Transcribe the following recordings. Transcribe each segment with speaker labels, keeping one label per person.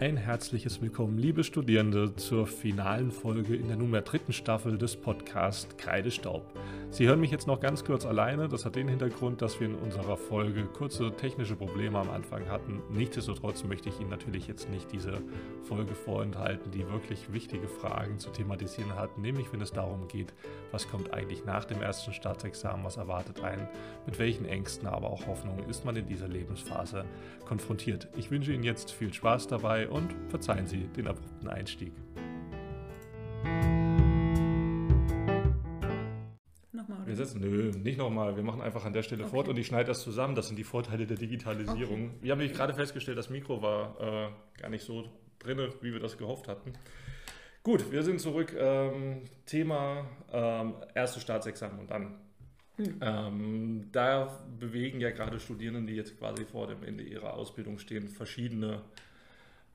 Speaker 1: Ein herzliches Willkommen, liebe Studierende, zur finalen Folge in der nunmehr dritten Staffel des Podcasts Kreidestaub. Sie hören mich jetzt noch ganz kurz alleine. Das hat den Hintergrund, dass wir in unserer Folge kurze technische Probleme am Anfang hatten. Nichtsdestotrotz möchte ich Ihnen natürlich jetzt nicht diese Folge vorenthalten, die wirklich wichtige Fragen zu thematisieren hat, nämlich wenn es darum geht, was kommt eigentlich nach dem ersten Staatsexamen, was erwartet einen, mit welchen Ängsten, aber auch Hoffnungen ist man in dieser Lebensphase konfrontiert. Ich wünsche Ihnen jetzt viel Spaß dabei und verzeihen Sie den abrupten Einstieg. Wir setzen, nö, nicht nochmal. Wir machen einfach an der Stelle
Speaker 2: Okay.
Speaker 1: fort und ich schneide das zusammen. Das sind die Vorteile der Digitalisierung. Wir haben nämlich gerade festgestellt, das Mikro war äh, gar nicht so drin, wie wir das gehofft hatten. Gut, wir sind zurück. Ähm, Thema ähm, erste Staatsexamen und dann. Ähm, da bewegen ja gerade Studierende, die jetzt quasi vor dem Ende ihrer Ausbildung stehen, verschiedene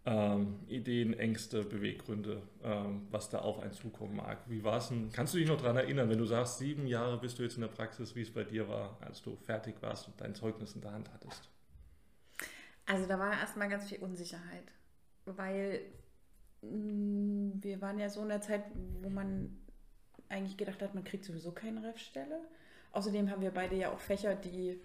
Speaker 1: ähm, Ideen, Ängste, Beweggründe, ähm, was da auf einen zukommen mag. Wie war es denn? Kannst du dich noch daran erinnern, wenn du sagst, sieben Jahre bist du jetzt in der Praxis, wie es bei dir war, als du fertig warst und dein Zeugnis in der Hand hattest?
Speaker 2: Also da war erstmal ganz viel Unsicherheit, weil mh, wir waren ja so in der Zeit, wo man eigentlich gedacht hat, man kriegt sowieso keine Refstelle. Außerdem haben wir beide ja auch Fächer, die,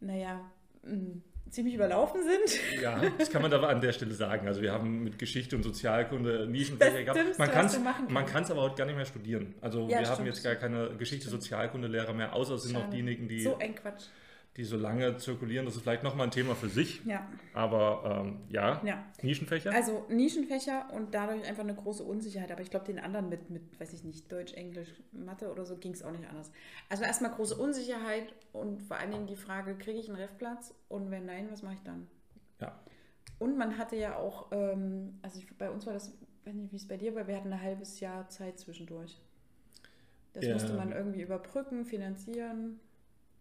Speaker 2: naja, mh, ziemlich überlaufen sind.
Speaker 1: Ja, das kann man aber an der Stelle sagen. Also wir haben mit Geschichte und Sozialkunde Nischenfächer gehabt. Man kann es man kann's aber heute gar nicht mehr studieren. Also
Speaker 2: Ja,
Speaker 1: wir haben
Speaker 2: stimmt.
Speaker 1: jetzt gar keine Geschichte, Sozialkundelehrer mehr, außer es sind noch diejenigen, die
Speaker 2: So ein Quatsch.
Speaker 1: Die so lange zirkulieren. Das ist vielleicht nochmal ein Thema für sich.
Speaker 2: Ja,
Speaker 1: Aber ähm, ja,
Speaker 2: ja.
Speaker 1: Nischenfächer.
Speaker 2: Also Nischenfächer und dadurch einfach eine große Unsicherheit. Aber ich glaube, den anderen mit, mit, weiß ich nicht, Deutsch, Englisch, Mathe oder so ging es auch nicht anders. Also erstmal große Unsicherheit und vor allen Dingen die Frage, kriege ich einen Refplatz? Und wenn nein, was mache ich dann?
Speaker 1: Ja.
Speaker 2: Und man hatte ja auch, ähm, also ich, bei uns war das, weiß nicht, wie es bei dir war, wir hatten ein halbes Jahr Zeit zwischendurch. Das
Speaker 1: Ja.
Speaker 2: musste man irgendwie überbrücken, finanzieren.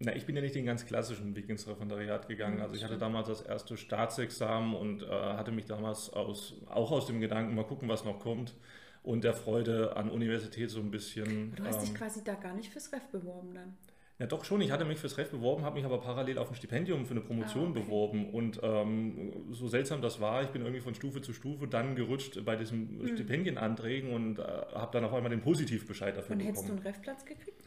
Speaker 1: Na, ich bin ja nicht den ganz klassischen Weg ins Referendariat gegangen. Also ich hatte damals das erste Staatsexamen und äh, hatte mich damals aus, auch aus dem Gedanken, mal gucken, was noch kommt und der Freude an Universität so ein bisschen.
Speaker 2: Du hast dich
Speaker 1: ähm,
Speaker 2: quasi da gar nicht fürs Ref beworben dann.
Speaker 1: Ja, doch schon. Ich hatte mich fürs Ref beworben, habe mich aber parallel auf ein Stipendium für eine Promotion
Speaker 2: Ah, okay.
Speaker 1: beworben. Und ähm, so seltsam das war, ich bin irgendwie von Stufe zu Stufe dann gerutscht bei diesen
Speaker 2: Hm.
Speaker 1: Stipendienanträgen und äh, habe dann auf einmal den Positivbescheid dafür
Speaker 2: Und hättest du
Speaker 1: bekommen.
Speaker 2: einen Refplatz gekriegt?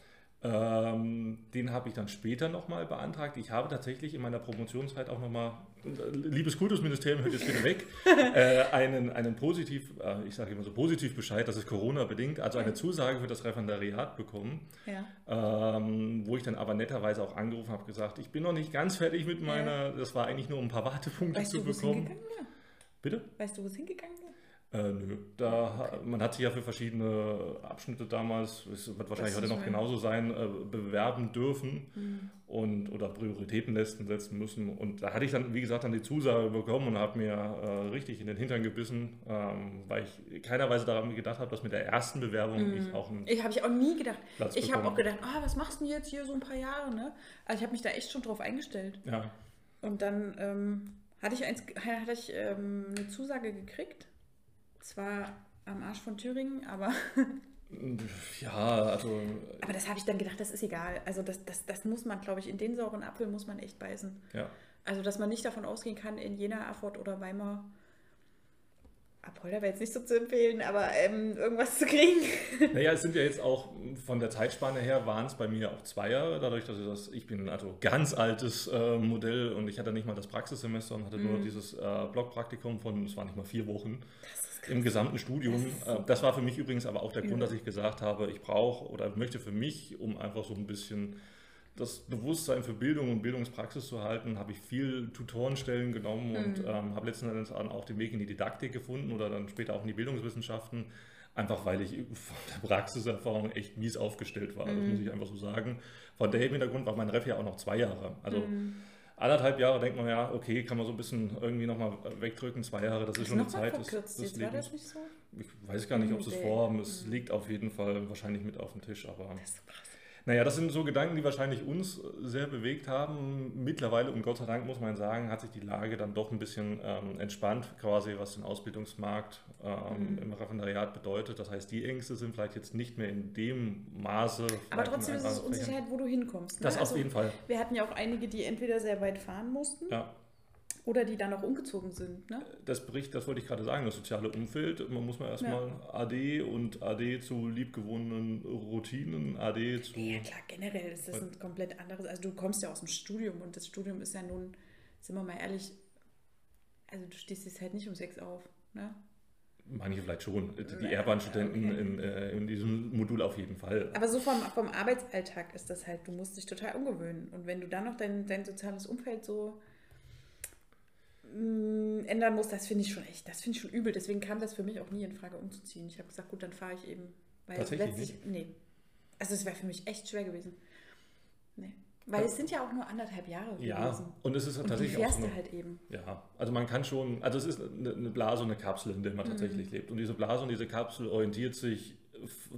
Speaker 1: Ähm, den habe ich dann später nochmal beantragt. Ich habe tatsächlich in meiner Promotionszeit auch nochmal, liebes Kultusministerium, hört jetzt bitte weg, äh, einen, einen Positiv, äh, ich sage immer so Positivbescheid, das ist Corona-bedingt, also eine Zusage für das Referendariat bekommen.
Speaker 2: Ja.
Speaker 1: Ähm, wo ich dann aber netterweise auch angerufen habe, gesagt, ich bin noch nicht ganz fertig mit meiner, das war eigentlich nur um ein paar Wartepunkte
Speaker 2: Weißt
Speaker 1: zu
Speaker 2: du,
Speaker 1: bekommen.
Speaker 2: hingegangen?
Speaker 1: Bitte?
Speaker 2: Weißt du, wo es hingegangen wäre?
Speaker 1: Äh, nö, da, man hat sich ja für verschiedene Abschnitte damals, es wird wahrscheinlich heute noch
Speaker 2: so,
Speaker 1: genauso sein, äh, bewerben dürfen
Speaker 2: Hm.
Speaker 1: und oder Prioritätenlisten setzen müssen. Und da hatte ich dann, wie gesagt, dann die Zusage bekommen und habe mir äh, richtig in den Hintern gebissen, ähm, weil ich keiner Weise daran gedacht habe, dass mit der ersten Bewerbung ich auch einen
Speaker 2: Ich habe ich auch nie gedacht.
Speaker 1: Platz
Speaker 2: Ich habe auch gedacht, ah, was machst du denn jetzt hier so ein paar Jahre, ne? Also ich habe mich da echt schon drauf eingestellt.
Speaker 1: Ja,
Speaker 2: Und dann ähm, hatte ich, eins, hatte ich ähm, eine Zusage gekriegt. Zwar am Arsch von Thüringen, aber,
Speaker 1: ja, also
Speaker 2: aber das habe ich dann gedacht, das ist egal. Also das, das, das muss man, glaube ich, in den sauren Apfel muss man echt beißen.
Speaker 1: ja.
Speaker 2: Also dass man nicht davon ausgehen kann, in Jena, Erfurt oder Weimar, Apolda wäre jetzt nicht so zu empfehlen, aber ähm, irgendwas zu kriegen.
Speaker 1: Naja, es sind ja jetzt auch von der Zeitspanne her waren es bei mir auch zwei Jahre, dadurch, dass ich das, ich bin also ganz altes äh, Modell und ich hatte nicht mal das Praxissemester und hatte nur dieses äh, Blockpraktikum von, es waren nicht mal vier Wochen im gesamten Studium.
Speaker 2: Das
Speaker 1: Äh, das war für mich übrigens aber auch der Grund, dass ich gesagt habe, ich brauche oder möchte für mich, um einfach so ein bisschen das Bewusstsein für Bildung und Bildungspraxis zu halten, habe ich viel Tutorenstellen genommen und
Speaker 2: Mhm.
Speaker 1: ähm, habe letzten Endes dann auch den Weg in die Didaktik gefunden oder dann später auch in die Bildungswissenschaften, einfach weil ich von der Praxiserfahrung echt mies aufgestellt war. Das
Speaker 2: Mhm.
Speaker 1: muss ich einfach so sagen. Von dem Hintergrund war mein Ref ja auch noch zwei Jahre. Also
Speaker 2: Mhm.
Speaker 1: Anderthalb Jahre denkt man ja, okay, kann man so ein bisschen irgendwie nochmal wegdrücken. Zwei Jahre, das ist schon eine Zeit des, des
Speaker 2: jetzt war das nicht so?
Speaker 1: Ich weiß gar nicht, ob sie es vorhaben. Es liegt auf jeden Fall wahrscheinlich mit auf dem Tisch. Aber
Speaker 2: Das ist so krass.
Speaker 1: Naja, das sind so Gedanken, die wahrscheinlich uns sehr bewegt haben. Mittlerweile, und Gott sei Dank muss man sagen, hat sich die Lage dann doch ein bisschen ähm, entspannt, quasi was den Ausbildungsmarkt ähm,
Speaker 2: Mhm.
Speaker 1: im Referendariat bedeutet. Das heißt, die Ängste sind vielleicht jetzt nicht mehr in dem Maße.
Speaker 2: Aber trotzdem ist es. Unsicherheit, wo du hinkommst. Ne?
Speaker 1: Das auf
Speaker 2: Also,
Speaker 1: jeden Fall.
Speaker 2: Wir hatten ja auch einige, die entweder sehr weit fahren mussten
Speaker 1: Ja,
Speaker 2: Oder die dann auch umgezogen sind, ne?
Speaker 1: Das bricht, das wollte ich gerade sagen, das soziale Umfeld. Man muss mal erstmal ja. AD und AD zu liebgewonnenen Routinen, AD zu.
Speaker 2: Ja, klar, generell ist das ein komplett anderes. Also, du kommst ja aus dem Studium und das Studium ist ja nun, sind wir mal ehrlich, also du stehst jetzt halt nicht um sechs auf, ne?
Speaker 1: Manche vielleicht schon. Die Ehrbahnstudenten okay. in, äh, in, diesem Modul auf jeden Fall.
Speaker 2: Aber so vom, vom Arbeitsalltag ist das halt, du musst dich total umgewöhnen. Und wenn du dann noch dein, dein soziales Umfeld so mh, ändern musst, das finde ich schon echt, das finde ich schon übel. Deswegen kam das für mich auch nie in Frage umzuziehen. Ich habe gesagt, gut, dann fahre ich eben.
Speaker 1: Weil Tatsächlich letztlich,
Speaker 2: nicht? Nee. Also es wäre für mich echt schwer gewesen. Nee. Weil ja. es sind ja auch nur anderthalb Jahre
Speaker 1: ja, gewesen. und es ist und tatsächlich
Speaker 2: auch so eine, halt eben.
Speaker 1: Ja, also man kann schon, also es ist eine Blase und eine Kapsel, in der man mhm. tatsächlich lebt. Und diese Blase und diese Kapsel orientiert sich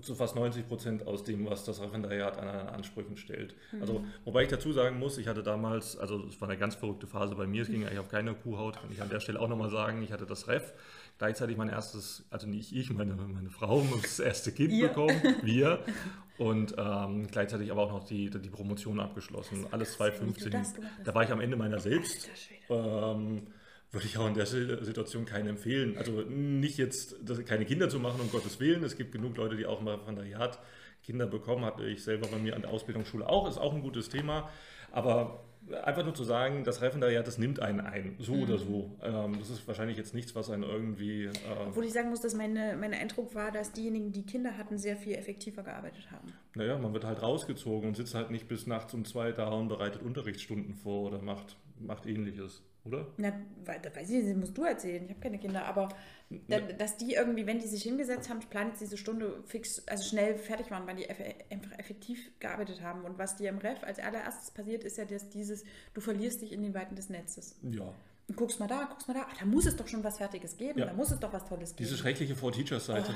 Speaker 1: zu fast 90 Prozent aus dem, was das Referendariat an Ansprüchen stellt. Mhm. Also, wobei ich dazu sagen muss, ich hatte damals, also es war eine ganz verrückte Phase bei mir, es ging eigentlich auf keine Kuhhaut, kann ich an der Stelle auch nochmal sagen, ich hatte das Ref, gleichzeitig mein erstes, also nicht ich, meine, meine Frau, das erste Kind Ihr. bekommen, wir, und ähm, gleichzeitig aber auch noch die, die Promotion abgeschlossen, alles 2015. Da war ich am Ende meiner selbst. Ähm, würde ich auch in der Situation keinen empfehlen. Also nicht jetzt keine Kinder zu machen, um Gottes Willen. Es gibt genug Leute, die auch im Referendariat Kinder bekommen. Hatte ich selber bei mir an der Ausbildungsschule auch, ist auch ein gutes Thema. Aber einfach nur zu sagen, das Referendariat, das nimmt einen ein, so mhm. oder so. Ähm, das ist wahrscheinlich jetzt nichts, was einen irgendwie... Äh
Speaker 2: Obwohl ich sagen muss, dass meine, mein Eindruck war, dass diejenigen, die Kinder hatten, sehr viel effektiver gearbeitet haben.
Speaker 1: Naja, man wird halt rausgezogen und sitzt halt nicht bis nachts um zwei da und bereitet Unterrichtsstunden vor oder macht, macht ähnliches oder?
Speaker 2: Na, weiß ich nicht, musst du erzählen. Ich habe keine Kinder, aber da, dass die irgendwie, wenn die sich hingesetzt haben, planen jetzt diese Stunde fix, also schnell fertig waren, weil die einfach effektiv gearbeitet haben. Und was dir im Ref als allererstes passiert, ist ja, dass dieses, du verlierst dich in den Weiten des Netzes.
Speaker 1: Ja
Speaker 2: guckst mal da, guckst mal da, ach, da muss es doch schon was Fertiges geben, ja. da muss es doch was Tolles
Speaker 1: geben. Diese schreckliche For-Teachers-Seite.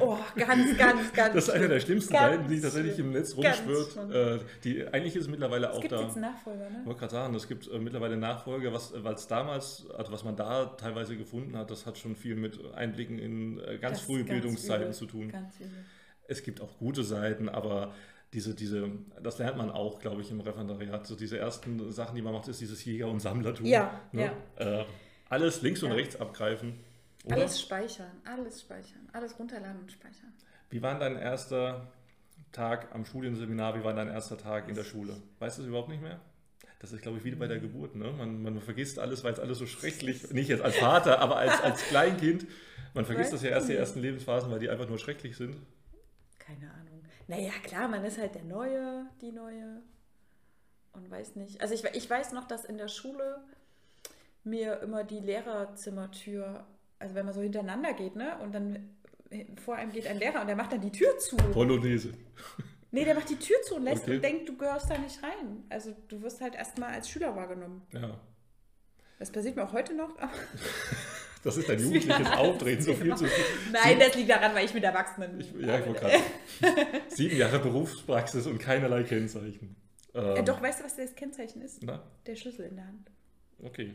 Speaker 2: Oh, oh, ganz, ganz, ganz.
Speaker 1: Das ist eine der schlimmsten Seiten, die tatsächlich im Netz rumschwirrt. Äh, die, eigentlich ist es mittlerweile auch
Speaker 2: es gibt
Speaker 1: da.
Speaker 2: Jetzt Nachfolger, ne?
Speaker 1: Ich wollte gerade sagen, es gibt äh, mittlerweile Nachfolger, was es damals, also was man da teilweise gefunden hat, das hat schon viel mit Einblicken in äh, ganz das frühe ganz Bildungszeiten übel. zu tun. Ganz übel. Es gibt auch gute Seiten, aber diese, diese, das lernt man auch, glaube ich, im Referendariat. So diese ersten Sachen, die man macht, ist dieses Jäger- und Sammlertum.
Speaker 2: Ja, ne? ja.
Speaker 1: Äh, alles links und rechts abgreifen.
Speaker 2: Oder? Alles speichern, alles speichern, alles runterladen und speichern.
Speaker 1: Wie war dein erster Tag am Studienseminar? Wie war dein erster Tag in der Schule? Weißt du es überhaupt nicht mehr? Das ist, glaube ich, wie bei der Geburt. Ne? Man, man vergisst alles, weil es alles so schrecklich, nicht jetzt als Vater, aber als, als Kleinkind. Man vergisst weißt das ja erst die ersten Lebensphasen, weil die einfach nur schrecklich sind.
Speaker 2: Keine Ahnung. Naja, klar, man ist halt der Neue, die Neue und weiß nicht. Also ich, ich weiß noch, dass in der Schule mir immer die Lehrerzimmertür, also wenn man so hintereinander geht, ne, und dann vor einem geht ein Lehrer und der macht dann die Tür zu.
Speaker 1: Polonaise.
Speaker 2: Nee, der macht die Tür zu und lässt okay. und denkt, du gehörst da nicht rein. Also du wirst halt erstmal als Schüler wahrgenommen.
Speaker 1: Ja.
Speaker 2: Das passiert mir auch heute noch.
Speaker 1: Das ist dein jugendliches Auftreten, so viel zu
Speaker 2: Nein, das liegt daran, weil ich mit Erwachsenen.
Speaker 1: Ich, ja, ich gerade. Sieben Jahre Berufspraxis und keinerlei Kennzeichen.
Speaker 2: Ähm, ja, doch, weißt du, was das Kennzeichen ist? Na? Der Schlüssel in der Hand.
Speaker 1: Okay.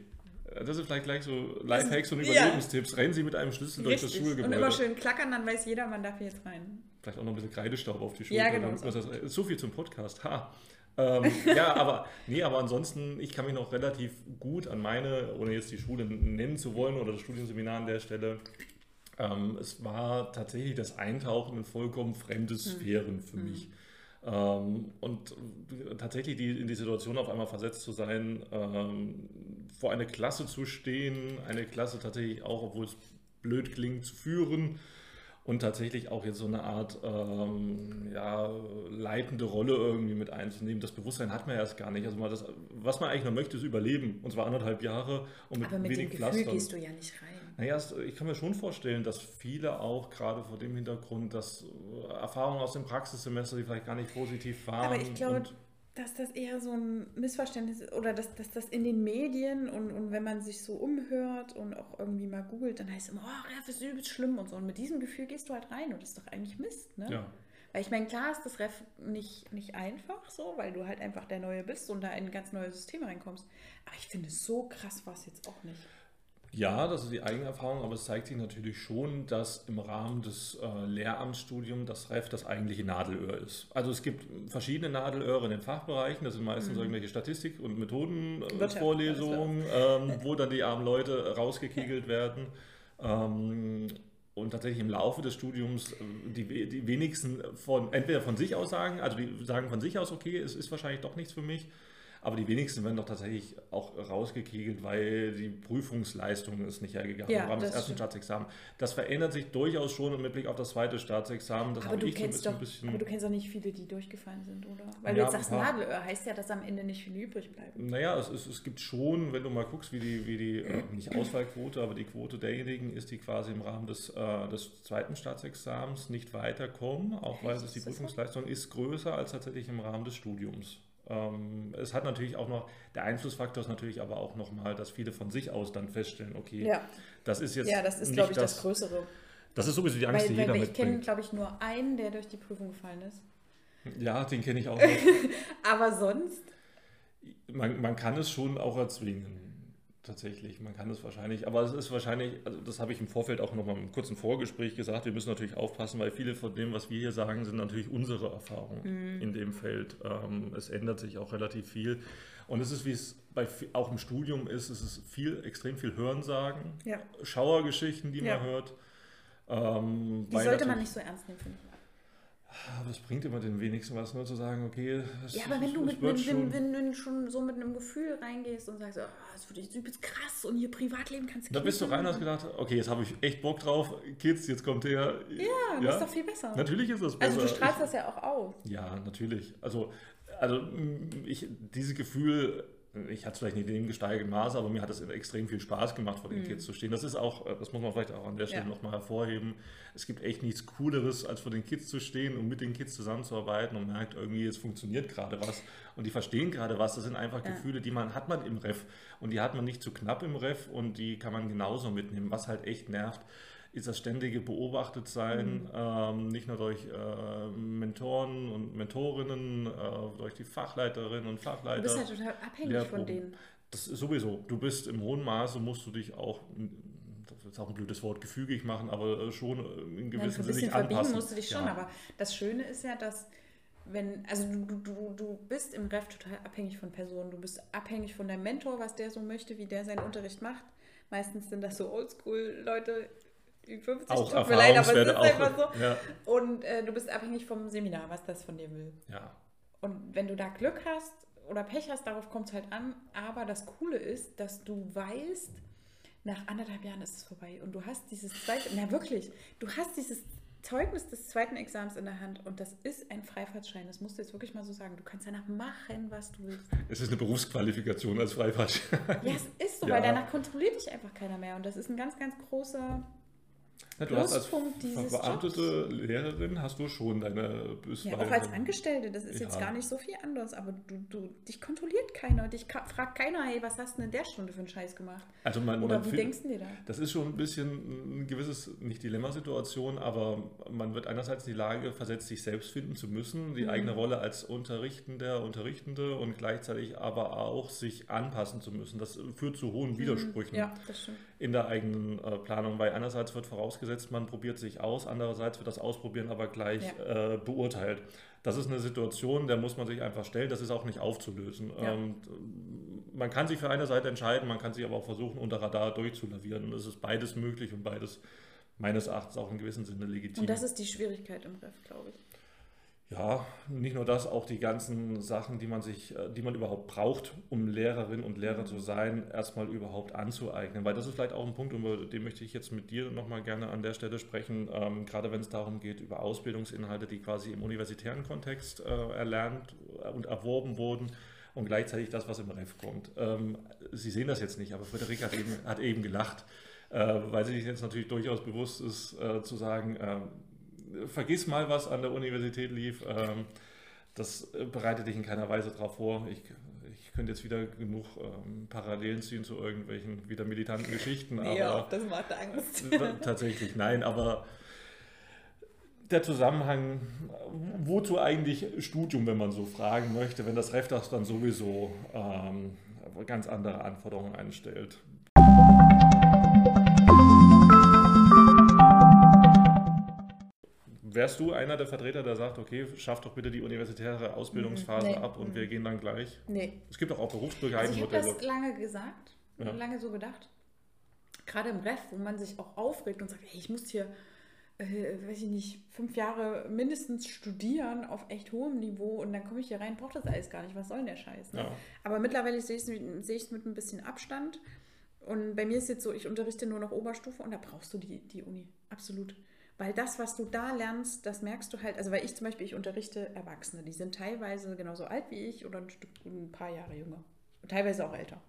Speaker 1: Das sind vielleicht gleich so Lifehacks und Überlebenstipps. Ja. Rennen Sie mit einem Schlüssel Richtig. durch das Schulgebäude.
Speaker 2: Und immer schön klackern, dann weiß jeder, man darf hier jetzt rein.
Speaker 1: Vielleicht auch noch ein bisschen Kreidestaub auf die Schulter.
Speaker 2: Ja, genau.
Speaker 1: So. so viel zum Podcast. Ha. Ähm, ja, aber nee, aber ansonsten, ich kann mich noch relativ gut an meine, ohne jetzt die Schule nennen zu wollen oder das Studienseminar an der Stelle. Ähm, es war tatsächlich das Eintauchen in vollkommen fremde hm. Sphären für hm. mich. Ähm, und tatsächlich die, in die Situation auf einmal versetzt zu sein, ähm, vor eine Klasse zu stehen, eine Klasse tatsächlich auch, obwohl es blöd klingt, zu führen und tatsächlich auch jetzt so eine Art ähm, ja, leitende Rolle irgendwie mit einzunehmen. Das Bewusstsein hat man erst gar nicht. Also mal das, was man eigentlich noch möchte, ist überleben. Und zwar anderthalb Jahre
Speaker 2: und mit, Aber mit wenig dem Gefühl Pflastern. gehst du ja nicht rein.
Speaker 1: Naja, ich kann mir schon vorstellen, dass viele auch gerade vor dem Hintergrund, dass Erfahrungen aus dem Praxissemester, die vielleicht gar nicht positiv waren.
Speaker 2: Aber ich glaube, dass das eher so ein Missverständnis ist oder dass, dass das in den Medien und, und wenn man sich so umhört und auch irgendwie mal googelt, dann heißt es immer, oh, Ref ist übelst schlimm und so. Und mit diesem Gefühl gehst du halt rein und das ist doch eigentlich Mist, ne?
Speaker 1: Ja.
Speaker 2: Weil ich meine, klar ist das Ref nicht, nicht einfach so, weil du halt einfach der Neue bist und da in ein ganz neues System reinkommst. Aber ich finde, so krass war es jetzt auch nicht.
Speaker 1: Ja, das ist die eigene Erfahrung, aber es zeigt sich natürlich schon, dass im Rahmen des äh, Lehramtsstudiums das REF das eigentliche Nadelöhr ist. Also es gibt verschiedene Nadelöhre in den Fachbereichen, das sind meistens mhm. irgendwelche Statistik- und Methodenvorlesungen, äh, ähm, wo dann die armen Leute rausgekegelt werden. Ähm, und tatsächlich im Laufe des Studiums äh, die, die wenigsten von, entweder von sich aus sagen, also die sagen von sich aus, okay, es ist wahrscheinlich doch nichts für mich, aber die wenigsten werden doch tatsächlich auch rausgekegelt, weil die Prüfungsleistung ist nicht hergegangen ja, im Rahmen des ersten stimmt. Staatsexamens. Das verändert sich durchaus schon mit Blick auf das zweite Staatsexamen. Das
Speaker 2: aber, du kennst so doch, bisschen, aber du kennst doch nicht viele, die durchgefallen sind, oder? Weil ja, du jetzt sagst Nadelöhr, heißt ja, dass am Ende nicht viele übrig bleiben.
Speaker 1: Naja, es, es, es gibt schon, wenn du mal guckst, wie die, wie die äh, nicht Auswahlquote, aber die Quote derjenigen ist, die quasi im Rahmen des, äh, des zweiten Staatsexamens nicht weiterkommen, auch weil es die Prüfungsleistung ist größer als tatsächlich im Rahmen des Studiums. Ähm, es hat natürlich auch noch, der Einflussfaktor ist natürlich aber auch nochmal, dass viele von sich aus dann feststellen, okay,
Speaker 2: ja.
Speaker 1: das ist jetzt.
Speaker 2: Ja, das ist, glaube ich, das, das, Größere.
Speaker 1: Das ist sowieso die Angst, weil, die jeder weil
Speaker 2: Ich kenne, glaube ich, nur einen, der durch die Prüfung gefallen ist.
Speaker 1: Ja, den kenne ich auch.
Speaker 2: aber sonst?
Speaker 1: Man, man kann es schon auch erzwingen tatsächlich. Man kann es wahrscheinlich, aber es ist wahrscheinlich, also das habe ich im Vorfeld auch nochmal im kurzen Vorgespräch gesagt, wir müssen natürlich aufpassen, weil viele von dem, was wir hier sagen, sind natürlich unsere Erfahrungen mhm. in dem Feld. Ähm, es ändert sich auch relativ viel. Und es ist, wie es bei, auch im Studium ist, es ist viel, extrem viel Hörensagen, ja. Schauergeschichten, die ja. man hört.
Speaker 2: Ähm, die sollte man nicht so ernst nehmen, finde ich.
Speaker 1: Es bringt immer den wenigsten was, nur zu sagen, okay.
Speaker 2: Es, ja, aber wenn du, mit, wenn, wenn, wenn, wenn, du schon so mit einem Gefühl reingehst und sagst, oh, das wird übelst krass und hier Privatleben kannst
Speaker 1: du Da bist du rein und hast gedacht, okay, jetzt habe ich echt Bock drauf, Kids, jetzt kommt her.
Speaker 2: Ja, ja, das ist doch viel besser.
Speaker 1: Natürlich ist das besser.
Speaker 2: Also du strahlst das ja auch auf.
Speaker 1: Ja, natürlich. Also, also ich, dieses Gefühl ich hatte es vielleicht nicht in dem gesteigerten Maße, aber mir hat es extrem viel Spaß gemacht, vor den mhm. Kids zu stehen. Das ist auch, äh, das muss man vielleicht auch an der Stelle ja. nochmal hervorheben. Es gibt echt nichts Cooleres, als vor den Kids zu stehen und mit den Kids zusammenzuarbeiten und merkt irgendwie, es funktioniert gerade was und die verstehen gerade was. Das sind einfach ja. Gefühle, die man hat man im Ref und die hat man nicht zu knapp im Ref und die kann man genauso mitnehmen, was halt echt nervt ist das ständige Beobachtetsein, mhm. ähm, nicht nur durch äh, Mentoren und Mentorinnen, äh, durch die Fachleiterinnen und Fachleiter.
Speaker 2: Du bist ja total abhängig Lehrproben. von denen.
Speaker 1: Das ist sowieso. Du bist im hohen Maße, musst du dich auch, das ist auch ein blödes Wort, gefügig machen, aber äh, schon in gewissem Sinne
Speaker 2: sich anpassen. musst du dich schon, ja. aber das Schöne ist ja, dass wenn, also du, du, du bist im Ref total abhängig von Personen. Du bist abhängig von deinem Mentor, was der so möchte, wie der seinen Unterricht macht. Meistens sind das so Oldschool-Leute, 50,
Speaker 1: auch tut mir leid, aber es ist auch, einfach
Speaker 2: so. Ja. Und äh, du bist abhängig vom Seminar, was das von dir will.
Speaker 1: Ja.
Speaker 2: Und wenn du da Glück hast oder Pech hast, darauf kommt es halt an. Aber das Coole ist, dass du weißt, nach anderthalb Jahren ist es vorbei. Und du hast dieses zweite, na wirklich, du hast dieses Zeugnis des zweiten Examens in der Hand und das ist ein Freifahrtschein. Das musst du jetzt wirklich mal so sagen. Du kannst danach machen, was du willst.
Speaker 1: Es ist eine Berufsqualifikation als Freifahrtschein.
Speaker 2: Ja, es ist so, ja. weil danach kontrolliert dich einfach keiner mehr. Und das ist ein ganz, ganz großer
Speaker 1: ja, du hast als verbeamtete Lehrerin hast du schon deine
Speaker 2: Ja, auch als Angestellte, das ist ja. jetzt gar nicht so viel anders, aber du, du dich kontrolliert keiner, dich fragt keiner, hey, was hast du denn in der Stunde für einen Scheiß gemacht?
Speaker 1: Also man,
Speaker 2: Oder
Speaker 1: man
Speaker 2: wie denkst du dir da?
Speaker 1: Das ist schon ein bisschen ein gewisses, nicht Dilemmasituation, aber man wird einerseits in die Lage versetzt, sich selbst finden zu müssen, die mhm. eigene Rolle als Unterrichtender, Unterrichtende und gleichzeitig aber auch sich anpassen zu müssen. Das führt zu hohen mhm. Widersprüchen
Speaker 2: ja,
Speaker 1: in der eigenen äh, Planung, weil einerseits wird vorausgesetzt, man probiert sich aus, andererseits wird das Ausprobieren aber gleich ja. äh, beurteilt. Das ist eine Situation, der muss man sich einfach stellen, das ist auch nicht aufzulösen. Ja. Ähm, man kann sich für eine Seite entscheiden, man kann sich aber auch versuchen, unter Radar durchzulavieren. Es ist beides möglich und beides meines Erachtens auch in gewissem Sinne legitim.
Speaker 2: Und das ist die Schwierigkeit im Ref, glaube ich.
Speaker 1: Ja, nicht nur das, auch die ganzen Sachen, die man sich, äh, die man überhaupt braucht, um Lehrerin und Lehrer zu sein, erstmal überhaupt anzueignen. Weil das ist vielleicht auch ein Punkt, über den möchte ich jetzt mit dir nochmal gerne an der Stelle sprechen, ähm, gerade wenn es darum geht, über Ausbildungsinhalte, die quasi im universitären Kontext äh, erlernt und erworben wurden und gleichzeitig das, was im Ref kommt. Ähm, Sie sehen das jetzt nicht, aber Friederike hat eben, hat eben gelacht, äh, weil sie sich jetzt natürlich durchaus bewusst ist, äh, zu sagen, ähm, vergiss mal, was an der Universität lief. Ähm, das bereitet dich in keiner Weise darauf vor. Ich, ich könnte jetzt wieder genug ähm, Parallelen ziehen zu irgendwelchen wieder militanten Geschichten.
Speaker 2: nee, aber, das macht Angst.
Speaker 1: tatsächlich, nein, aber der Zusammenhang, wozu eigentlich Studium, wenn man so fragen möchte, wenn das Reftach dann sowieso ähm, ganz andere Anforderungen einstellt. Wärst du einer der Vertreter, der sagt, okay, schaff doch bitte die universitäre Ausbildungsphase
Speaker 2: Nee.
Speaker 1: ab und wir gehen dann gleich?
Speaker 2: Nee.
Speaker 1: Es gibt doch auch
Speaker 2: Also ich
Speaker 1: berufsbegleitende
Speaker 2: habe das lange gesagt und
Speaker 1: Ja.
Speaker 2: lange so gedacht. Gerade im Ref, wo man sich auch aufregt und sagt, hey, ich muss hier, äh, weiß ich nicht, fünf Jahre mindestens studieren auf echt hohem Niveau und dann komme ich hier rein, braucht das alles gar nicht. Was soll denn der Scheiß? Ne?
Speaker 1: Ja.
Speaker 2: Aber mittlerweile sehe ich es ich's mit ein bisschen Abstand. Und bei mir ist jetzt so, ich unterrichte nur noch Oberstufe und da brauchst du die, die Uni. Absolut. Weil das, was du da lernst, das merkst du halt, also weil ich zum Beispiel, ich unterrichte Erwachsene, die sind teilweise genauso alt wie ich oder ein, Stück, ein paar Jahre jünger. Und teilweise auch älter.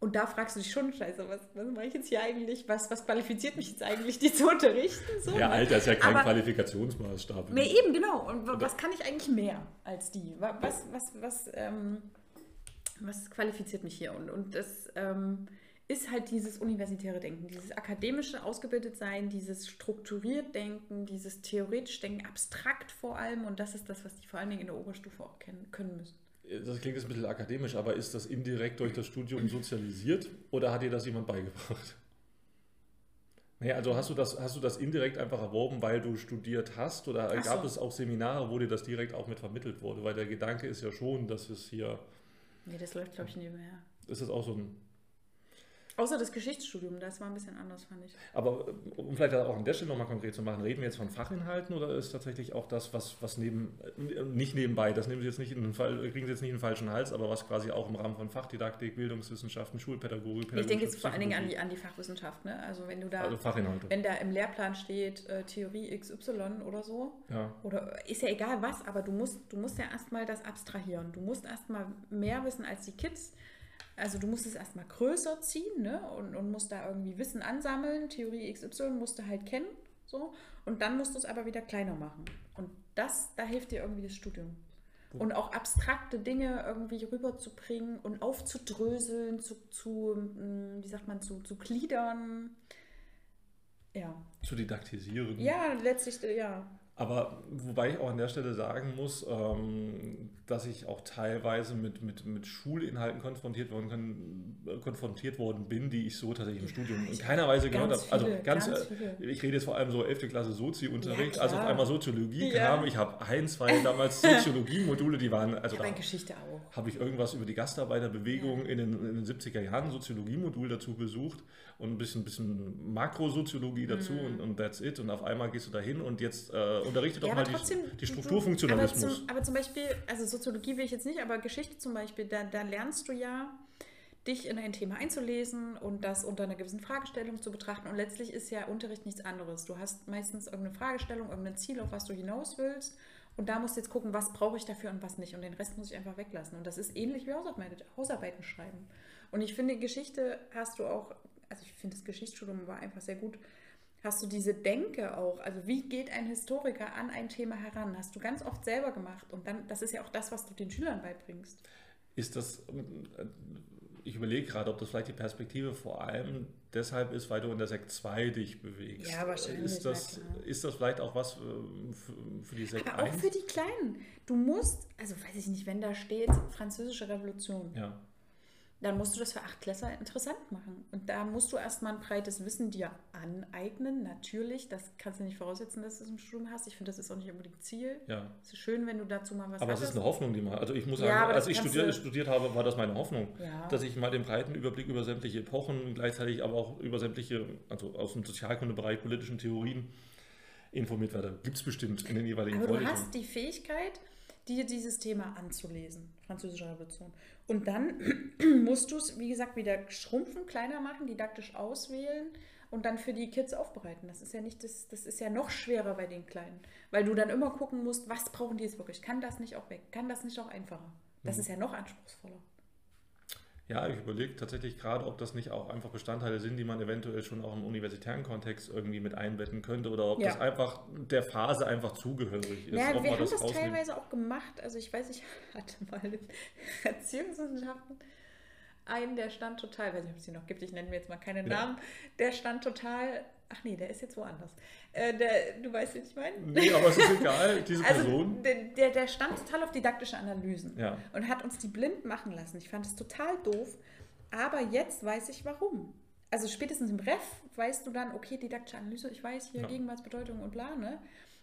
Speaker 2: Und da fragst du dich schon, scheiße, was, was mache ich jetzt hier eigentlich? Was, was qualifiziert mich jetzt eigentlich, die zu unterrichten? So,
Speaker 1: Ja,
Speaker 2: ne?
Speaker 1: Alter ist ja kein
Speaker 2: Aber-
Speaker 1: Qualifikationsmaßstab.
Speaker 2: Nee, eben, genau. Und wa- was kann ich eigentlich mehr als die? Wa- Was, was, was, ähm, was qualifiziert mich hier? Und, und das ähm, ist halt dieses universitäre Denken, dieses akademische Ausgebildetsein, dieses strukturiert Denken, dieses theoretisch Denken, abstrakt vor allem. Und das ist das, was die vor allen Dingen in der Oberstufe auch kennen, können müssen.
Speaker 1: Das klingt jetzt ein bisschen akademisch, aber ist das indirekt durch das Studium sozialisiert oder hat dir das jemand beigebracht? Nee, also hast du das, hast du das indirekt einfach erworben, weil du studiert hast oder
Speaker 2: Ach
Speaker 1: gab
Speaker 2: so.
Speaker 1: es auch Seminare, wo dir das direkt auch mit vermittelt wurde? Weil der Gedanke ist ja schon, dass es hier,
Speaker 2: Nee, das läuft, glaube ich, nebenher.
Speaker 1: ist das auch so ein,
Speaker 2: Außer das Geschichtsstudium, das war ein bisschen anders, fand ich.
Speaker 1: aber äh, um vielleicht auch an der Stelle nochmal konkret zu machen, reden wir jetzt von Fachinhalten oder ist tatsächlich auch das, was, was neben, äh, nicht nebenbei, das nehmen Sie jetzt nicht in den Fall, kriegen Sie jetzt nicht in den falschen Hals, aber was quasi auch im Rahmen von Fachdidaktik, Bildungswissenschaften, Schulpädagogik,
Speaker 2: Ich denke jetzt vor allen Dingen an die, an die Fachwissenschaft. Ne? Also wenn du da,
Speaker 1: Also Fachinhalte.
Speaker 2: wenn da im Lehrplan steht äh, Theorie XY oder so,
Speaker 1: Ja.
Speaker 2: oder ist ja egal was, aber du musst, du musst ja erstmal das abstrahieren. Du musst erstmal mehr wissen als die Kids. Also du musst es erstmal größer ziehen ne? und, und musst da irgendwie Wissen ansammeln. Theorie XY musst du halt kennen. So. Und dann musst du es aber wieder kleiner machen. Und das, da hilft dir irgendwie das Studium. Und auch abstrakte Dinge irgendwie rüberzubringen und aufzudröseln, zu, zu mm, wie sagt man, zu, zu gliedern. Ja.
Speaker 1: Zu didaktisieren.
Speaker 2: Ja, letztlich, äh, ja.
Speaker 1: Aber wobei ich auch an der Stelle sagen muss, ähm, dass ich auch teilweise mit, mit, mit Schulinhalten konfrontiert worden, kann, äh, konfrontiert worden bin, die ich so tatsächlich im Studium in
Speaker 2: ich-
Speaker 1: keiner Weise gehört habe. Also ganz,
Speaker 2: ganz
Speaker 1: äh, ich rede jetzt vor allem so 11. Klasse Sozi-Unterricht,
Speaker 2: Ja,
Speaker 1: als auf einmal Soziologie
Speaker 2: Ja.
Speaker 1: kam. Ich habe ein, zwei damals Soziologie-Module, die waren, also
Speaker 2: Aber
Speaker 1: da
Speaker 2: Geschichte auch.
Speaker 1: Habe ich irgendwas über die Gastarbeiterbewegung in, den, in den 70er Jahren, ein Soziologie-Modul dazu besucht und ein bisschen, bisschen Makrosoziologie dazu
Speaker 2: Mhm.
Speaker 1: und, und that's it. Und auf einmal gehst du dahin und jetzt äh, unterrichte doch
Speaker 2: Ja,
Speaker 1: mal die,
Speaker 2: trotzdem,
Speaker 1: die
Speaker 2: du-
Speaker 1: Strukturfunktionalismus.
Speaker 2: Aber zum, aber zum Beispiel, also Soziologie will ich jetzt nicht, aber Geschichte zum Beispiel, da, da lernst du ja, dich in ein Thema einzulesen und das unter einer gewissen Fragestellung zu betrachten. Und letztlich ist ja Unterricht nichts anderes. Du hast meistens irgendeine Fragestellung, irgendein Ziel, auf was du hinaus willst. Und da musst du jetzt gucken, was brauche ich dafür und was nicht. Und den Rest muss ich einfach weglassen. Und das ist ähnlich wie Hausarbeiten, schreiben. Und ich finde, Geschichte hast du auch, also ich finde, das Geschichtsstudium war einfach sehr gut, hast du diese Denke auch. Also wie geht ein Historiker an ein Thema heran? Hast du ganz oft selber gemacht. Und dann, das ist ja auch das, was du den Schülern beibringst.
Speaker 1: Ist das, überlege gerade, ob das vielleicht die Perspektive vor allem deshalb ist, weil du in der Sekt 2 dich bewegst.
Speaker 2: Ja, wahrscheinlich,
Speaker 1: Ist das, ist das vielleicht auch was äh, für, die Sekt
Speaker 2: Aber auch
Speaker 1: 1?
Speaker 2: für die Kleinen. Du musst, also weiß ich nicht, wenn da steht Französische Revolution,
Speaker 1: Ja.
Speaker 2: Dann musst du das für Achtklässler interessant machen. Und da musst du erstmal ein breites Wissen dir aneignen, natürlich. Das kannst du nicht voraussetzen, dass du es im Studium hast. Ich finde, das ist auch nicht unbedingt Ziel.
Speaker 1: ja.
Speaker 2: Es ist schön, wenn du dazu mal was
Speaker 1: Aber es ist eine Hoffnung, die man. Also ich muss
Speaker 2: Ja,
Speaker 1: sagen, als ich studiert,
Speaker 2: du-
Speaker 1: studiert habe, war das meine Hoffnung.
Speaker 2: Ja.
Speaker 1: Dass ich mal den breiten Überblick über sämtliche Epochen, gleichzeitig aber auch über sämtliche, also aus dem Sozialkundebereich, politischen Theorien informiert werde. Gibt es bestimmt in den jeweiligen
Speaker 2: Aber du
Speaker 1: Vorlesungen.
Speaker 2: hast die Fähigkeit, dir dieses Thema anzulesen, Französische Revolution. Und dann musst du es, wie gesagt, wieder schrumpfen, kleiner machen, didaktisch auswählen und dann für die Kids aufbereiten. Das ist ja nicht das, das ist ja noch schwerer bei den Kleinen, weil du dann immer gucken musst, was brauchen die jetzt wirklich? Kann das nicht auch weg? Kann das nicht auch einfacher? Das
Speaker 1: Mhm.
Speaker 2: ist ja noch anspruchsvoller.
Speaker 1: Ja, ich überlege tatsächlich gerade, ob das nicht auch einfach Bestandteile sind, die man eventuell schon auch im universitären Kontext irgendwie mit einbetten könnte oder ob
Speaker 2: Ja.
Speaker 1: das einfach der Phase einfach zugehörig ist.
Speaker 2: Ja, wir haben das
Speaker 1: rausnimmt.
Speaker 2: teilweise auch gemacht. Also ich weiß, ich hatte mal in Erziehungswissenschaften einen, der stand total, weiß nicht, ob es die noch gibt, ich nenne mir jetzt mal keinen
Speaker 1: Ja.
Speaker 2: Namen, der stand total, ach nee, der ist jetzt woanders. Äh, der, du weißt, wen ich meine?
Speaker 1: Nee, aber es ist egal, diese
Speaker 2: Also
Speaker 1: Person.
Speaker 2: der, der, der stand total auf didaktische Analysen
Speaker 1: Ja.
Speaker 2: und hat uns die blind machen lassen. Ich fand es total doof, aber jetzt weiß ich warum. Also spätestens im Ref weißt du dann, okay, didaktische Analyse, ich weiß hier
Speaker 1: Ja.
Speaker 2: Gegenwartsbedeutung und bla, ne?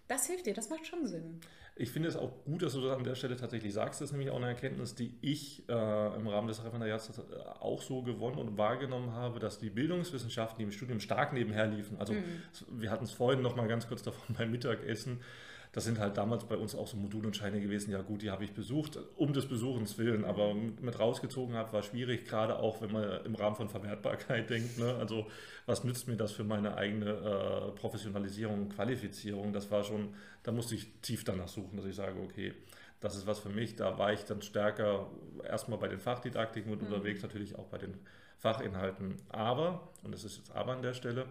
Speaker 2: Das hilft dir, das macht schon Sinn.
Speaker 1: Ich finde es auch gut, dass du das an der Stelle tatsächlich sagst. Das ist nämlich auch eine Erkenntnis, die ich äh, im Rahmen des Referendariats äh, auch so gewonnen und wahrgenommen habe, dass die Bildungswissenschaften, die im Studium stark nebenher liefen, also mhm. wir hatten es vorhin noch mal ganz kurz davon beim Mittagessen, das sind halt damals bei uns auch so Modul und Scheine gewesen. Ja gut, die habe ich besucht, um des Besuchens willen, aber mit rausgezogen habe, war schwierig, gerade auch wenn man im Rahmen von Verwertbarkeit denkt. Ne? Also was nützt mir das für meine eigene äh, Professionalisierung und Qualifizierung? Das war schon, da musste ich tief danach suchen, dass ich sage, okay, das ist was für mich. Da war ich dann stärker erstmal bei den Fachdidaktiken und mhm. unterwegs natürlich auch bei den Fachinhalten. Aber, und das ist jetzt aber an der Stelle,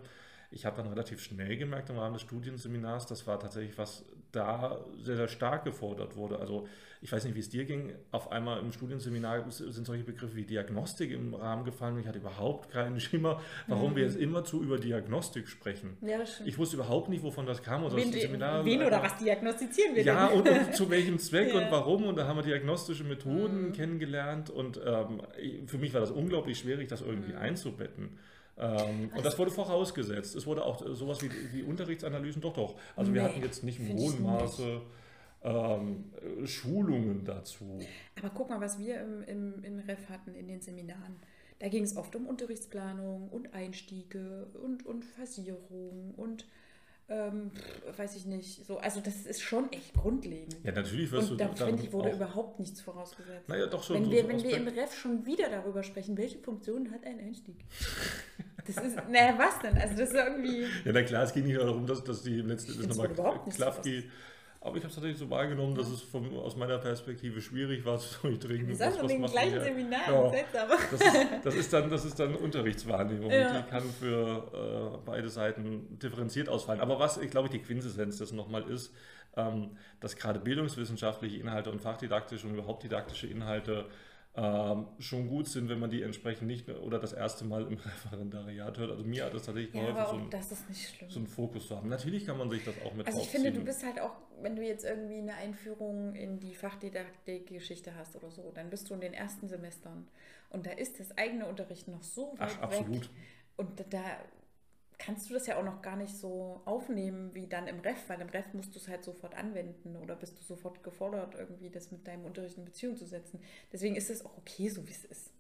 Speaker 1: ich habe dann relativ schnell gemerkt im Rahmen des Studienseminars, das war tatsächlich was da sehr, sehr stark gefordert wurde. Also ich weiß nicht, wie es dir ging. Auf einmal im Studienseminar sind solche Begriffe wie Diagnostik im Rahmen gefallen. Ich hatte überhaupt keinen Schimmer, warum mhm. wir jetzt immerzu über Diagnostik sprechen. Ja, das. Ich wusste überhaupt nicht, wovon das kam.
Speaker 2: Also wen, Seminar, wen oder was diagnostizieren wir
Speaker 1: ja, denn? Ja, und, und, zu welchem Zweck ja. und warum. Und da haben wir diagnostische Methoden mhm. kennengelernt. Und ähm, für mich war das unglaublich schwierig, das irgendwie mhm. einzubetten. Ähm, und das wurde vorausgesetzt. Es wurde auch sowas wie, wie Unterrichtsanalysen, doch, doch. Also nee, wir hatten jetzt nicht im hohen Maße ähm, Schulungen dazu.
Speaker 2: Aber guck mal, was wir im, im, im Ref hatten in den Seminaren. Da ging es oft um Unterrichtsplanung und Einstiege und, und Versierung und ähm, weiß ich nicht, so, also das ist schon echt grundlegend.
Speaker 1: Ja, natürlich wirst
Speaker 2: und
Speaker 1: du
Speaker 2: da finde ich, wurde überhaupt nichts vorausgesetzt.
Speaker 1: Naja, doch
Speaker 2: schon. Wenn, so wir, wenn wir im Ref schon wieder darüber sprechen, welche Funktion hat ein Einstieg? Das ist, naja, was denn? Also das ist irgendwie...
Speaker 1: Ja, na klar, es ging nicht darum, dass, dass die letzte nochmal Klafki aber ich habe es tatsächlich so wahrgenommen, dass es von, aus meiner Perspektive schwierig war zu durchdringen.
Speaker 2: Wir sind
Speaker 1: im
Speaker 2: gleichen Seminar,
Speaker 1: ja. Das ist, das, ist dann, das ist dann Unterrichtswahrnehmung. Ja. Die kann für äh, beide Seiten differenziert ausfallen. Aber was, ich glaube, die Quintessenz dessen nochmal ist, ähm, dass gerade bildungswissenschaftliche Inhalte und fachdidaktische und überhaupt didaktische Inhalte ähm, schon gut sind, wenn man die entsprechend nicht oder das erste Mal im Referendariat hört. Also mir hat das tatsächlich
Speaker 2: geholfen,
Speaker 1: ja, so,
Speaker 2: ein,
Speaker 1: so, einen Fokus zu haben. Natürlich kann man sich das auch mit
Speaker 2: Also ich finde, du bist halt auch, wenn du jetzt irgendwie eine Einführung in die Fachdidaktik-Geschichte hast oder so, dann bist du in den ersten Semestern und da ist das eigene Unterrichten noch so weit Ach, absolut. weg. Und da kannst du das ja auch noch gar nicht so aufnehmen wie dann im Ref, weil im Ref musst du es halt sofort anwenden oder bist du sofort gefordert, irgendwie das mit deinem Unterricht in Beziehung zu setzen. Deswegen ist es auch okay, so wie es ist,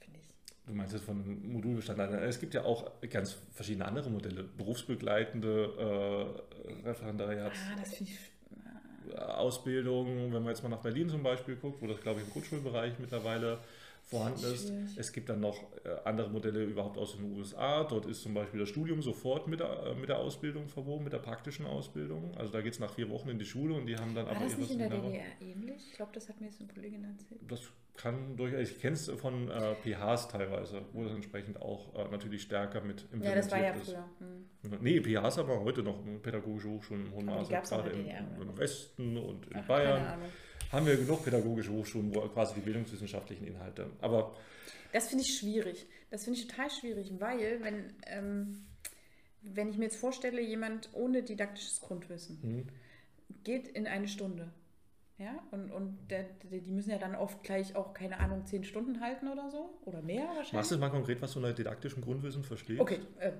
Speaker 2: finde ich.
Speaker 1: Du meinst jetzt von Modulbestand. Es gibt ja auch ganz verschiedene andere Modelle. Berufsbegleitende äh, Referendariats.
Speaker 2: Ah, das finde ich
Speaker 1: Ausbildung, wenn man jetzt mal nach Berlin zum Beispiel guckt, wo das glaube ich im Grundschulbereich mittlerweile vorhanden ist. Es gibt dann noch äh, andere Modelle überhaupt aus den USA. Dort ist zum Beispiel das Studium sofort mit der, äh, mit der Ausbildung verwoben, mit der praktischen Ausbildung. Also da geht es nach vier Wochen in die Schule und die haben dann
Speaker 2: War aber das nicht in der DDR ähnlich? Ich glaube, das hat mir jetzt eine Kollegin erzählt.
Speaker 1: Das kann durchaus, ich kenne es von äh, PHs teilweise, wo das entsprechend auch äh, natürlich stärker mit
Speaker 2: implementiert Ja, das war ja ist. früher. Hm.
Speaker 1: Nee, PHs haben wir heute noch pädagogische Hochschulen im hohen Maße, gerade im, im, Westen und in Ach, Bayern haben wir genug pädagogische Hochschulen, wo quasi die bildungswissenschaftlichen Inhalte. Aber
Speaker 2: das finde ich schwierig. Das finde ich total schwierig, weil wenn, ähm, wenn ich mir jetzt vorstelle, jemand ohne didaktisches Grundwissen mhm. geht in eine Stunde. Ja, und, und der, die müssen ja dann oft gleich auch, keine Ahnung, zehn Stunden halten oder so. Oder mehr wahrscheinlich.
Speaker 1: Machst du mal konkret, was du unter didaktischem Grundwissen verstehst?
Speaker 2: Okay. Äh,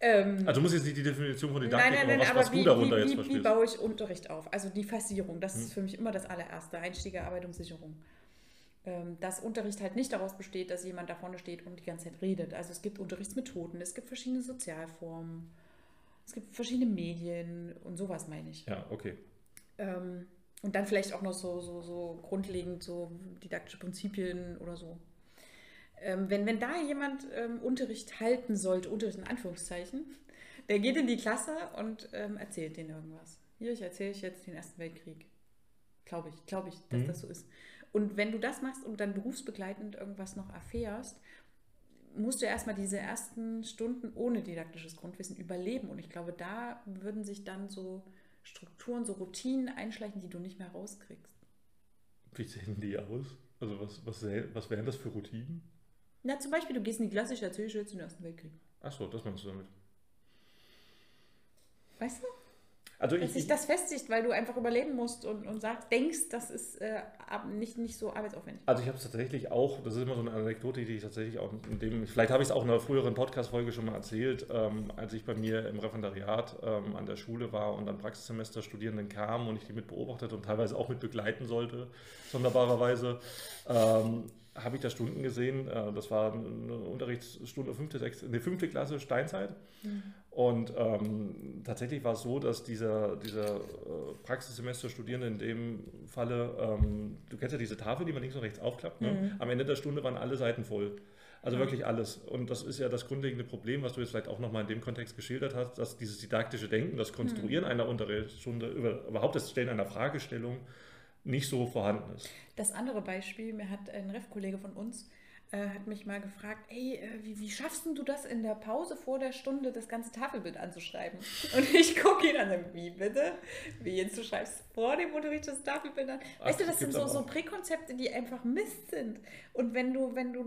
Speaker 1: ähm, also du musst jetzt nicht die Definition von Didaktik, nein, nein, nein, aber was, was wie, du darunter
Speaker 2: wie,
Speaker 1: jetzt
Speaker 2: wie,
Speaker 1: verstehst.
Speaker 2: Wie baue ich Unterricht auf? Also die Fassierung, das hm. ist für mich immer das allererste. Einstiege, Arbeit und Sicherung. Ähm, dass Unterricht halt nicht daraus besteht, dass jemand da vorne steht und die ganze Zeit redet. Also es gibt Unterrichtsmethoden, es gibt verschiedene Sozialformen, es gibt verschiedene Medien und sowas meine ich.
Speaker 1: Ja, okay.
Speaker 2: Ähm, und dann vielleicht auch noch so, so, so grundlegend so didaktische Prinzipien oder so. Ähm, wenn, wenn da jemand ähm, Unterricht halten sollte, Unterricht in Anführungszeichen, der geht in die Klasse und ähm, erzählt denen irgendwas. Hier, ich erzähle ich jetzt den Ersten Weltkrieg. Glaube ich, glaube ich, dass mhm. das so ist. Und wenn du das machst und dann berufsbegleitend irgendwas noch erfährst, musst du erstmal diese ersten Stunden ohne didaktisches Grundwissen überleben. Und ich glaube, da würden sich dann so Strukturen, so Routinen einschleichen, die du nicht mehr rauskriegst.
Speaker 1: Wie sehen die aus? Also was, was, was wären das für Routinen?
Speaker 2: Na, zum Beispiel, du gehst in die erzähle jetzt den Ersten Weltkrieg.
Speaker 1: Achso, das meinst du damit.
Speaker 2: Weißt du? Also dass ich, sich das festigt, weil du einfach überleben musst und, und sagst, denkst, das ist äh, nicht, nicht so arbeitsaufwendig.
Speaker 1: Also ich habe es tatsächlich auch, das ist immer so eine Anekdote, die ich tatsächlich auch in dem, vielleicht habe ich es auch in einer früheren Podcast-Folge schon mal erzählt, ähm, als ich bei mir im Referendariat ähm, an der Schule war und dann Praxissemester Studierenden kamen und ich die mit beobachtete und teilweise auch mit begleiten sollte, sonderbarerweise. Ähm, habe ich da Stunden gesehen. Äh, das war eine Unterrichtsstunde, fünfte, sechste, eine fünfte Klasse Steinzeit. Mhm. Und ähm, tatsächlich war es so, dass dieser, dieser äh, Praxissemester-Studierende in dem Falle, ähm, du kennst ja diese Tafel, die man links und rechts aufklappt, ne? mhm. am Ende der Stunde waren alle Seiten voll. Also mhm. wirklich alles. Und das ist ja das grundlegende Problem, was du jetzt vielleicht auch nochmal in dem Kontext geschildert hast, dass dieses didaktische Denken, das Konstruieren mhm. einer Unterrichtsstunde, überhaupt das Stellen einer Fragestellung, nicht so vorhanden ist.
Speaker 2: Das andere Beispiel, mir hat ein Ref-Kollege von uns, äh, hat mich mal gefragt, ey, äh, wie, wie, schaffst du das in der Pause vor der Stunde, das ganze Tafelbild anzuschreiben? Und ich gucke ihn an und wie bitte? Wie jetzt, du schreibst vor dem Unterricht das Tafelbild an? Weißt Ach, du, das sind so, so Präkonzepte, die einfach Mist sind. Und wenn du, wenn du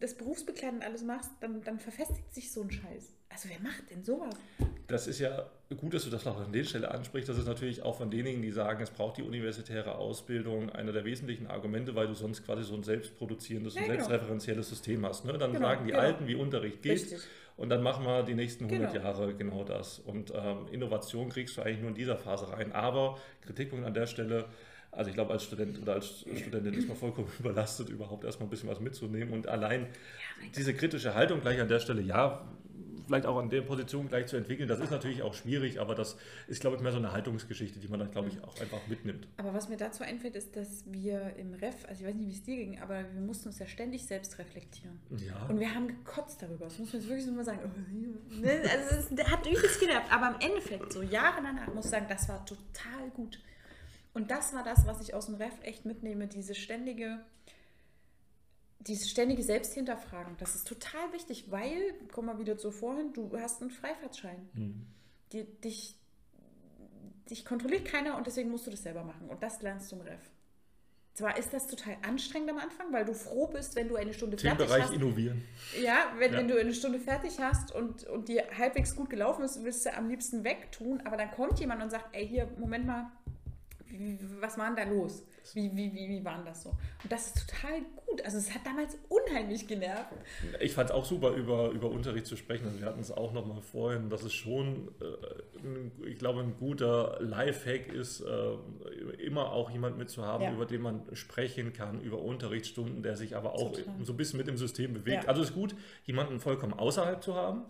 Speaker 2: das berufsbegleitend alles machst, dann, dann verfestigt sich so ein Scheiß. Also wer macht denn sowas?
Speaker 1: Das ist ja gut, dass du das noch an der Stelle ansprichst. Das ist natürlich auch von denjenigen, die sagen, es braucht die universitäre Ausbildung, einer der wesentlichen Argumente, weil du sonst quasi so ein selbstproduzierendes ja, und genau. selbstreferenzielles System hast. Ne? Dann genau, sagen die genau. Alten, wie Unterricht geht. Richtig. Und dann machen wir die nächsten 100 genau. Jahre genau das. Und ähm, Innovation kriegst du eigentlich nur in dieser Phase rein. Aber Kritikpunkt an der Stelle, also ich glaube, als Student oder als Studentin ist man vollkommen überlastet, überhaupt erstmal ein bisschen was mitzunehmen. Und allein ja, diese kritische Haltung gleich an der Stelle, ja, vielleicht auch an der Position gleich zu entwickeln. Das ist natürlich auch schwierig, aber das ist, glaube ich, mehr so eine Haltungsgeschichte, die man dann, glaube ich, auch einfach mitnimmt.
Speaker 2: Aber was mir dazu einfällt, ist, dass wir im Ref, also ich weiß nicht, wie es dir ging, aber wir mussten uns ja ständig selbst reflektieren. Ja. Und wir haben gekotzt darüber. Das muss man jetzt wirklich so mal sagen. Ne? Also es hat übelst genervt. Aber im Endeffekt, so Jahre danach, muss ich sagen, das war total gut. Und das war das, was ich aus dem Ref echt mitnehme, diese ständige dieses ständige Selbsthinterfragen, das ist total wichtig, weil, komm mal wieder zu vorhin, du hast einen Freifahrtschein. Mhm. Die, dich, dich kontrolliert keiner und deswegen musst du das selber machen. Und das lernst du im Ref. Zwar ist das total anstrengend am Anfang, weil du froh bist, wenn du eine Stunde fertig
Speaker 1: Bereich hast. innovieren.
Speaker 2: Ja, wenn, ja. wenn du eine Stunde fertig hast und, und dir halbwegs gut gelaufen ist, willst du am liebsten wegtun, aber dann kommt jemand und sagt, ey, hier, Moment mal, was war denn da los? Wie, wie, wie, wie war das so? Und das ist total gut. Also es hat damals unheimlich genervt.
Speaker 1: Ich fand es auch super, über, über Unterricht zu sprechen. Und wir hatten es auch noch mal vorhin, dass es schon, äh, ich glaube, ein guter Lifehack ist, äh, immer auch jemand mitzuhaben, ja. über den man sprechen kann, über Unterrichtsstunden, der sich aber auch total. so ein bisschen mit dem System bewegt. Ja. Also es ist gut, jemanden vollkommen außerhalb zu haben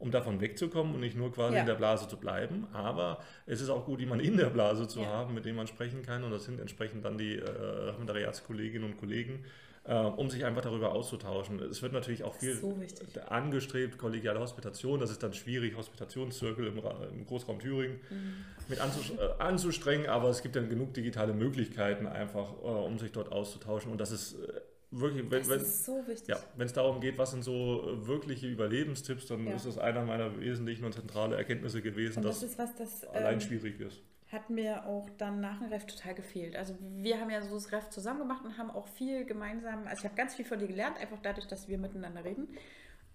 Speaker 1: um davon wegzukommen und nicht nur quasi ja. in der Blase zu bleiben. Aber es ist auch gut, jemanden in der Blase zu ja. haben, mit dem man sprechen kann. Und das sind entsprechend dann die äh, Referendariatskolleginnen und Kollegen, äh, um sich einfach darüber auszutauschen. Es wird natürlich auch viel so angestrebt, kollegiale Hospitation. Das ist dann schwierig, Hospitationszirkel im, im Großraum Thüringen mhm. mit anzus äh, anzustrengen. Aber es gibt dann genug digitale Möglichkeiten einfach, äh, um sich dort auszutauschen. Und das ist äh, wirklich, wenn, wenn, so ja, wenn es darum geht, was sind so äh, wirkliche Überlebenstipps, dann ja. ist das einer meiner wesentlichen und zentralen Erkenntnisse gewesen,
Speaker 2: das dass was, das,
Speaker 1: allein ähm, schwierig ist.
Speaker 2: Hat mir auch dann nach dem Ref total gefehlt. Also wir haben ja so das Ref zusammen gemacht und haben auch viel gemeinsam, also ich habe ganz viel von dir gelernt, einfach dadurch, dass wir miteinander reden.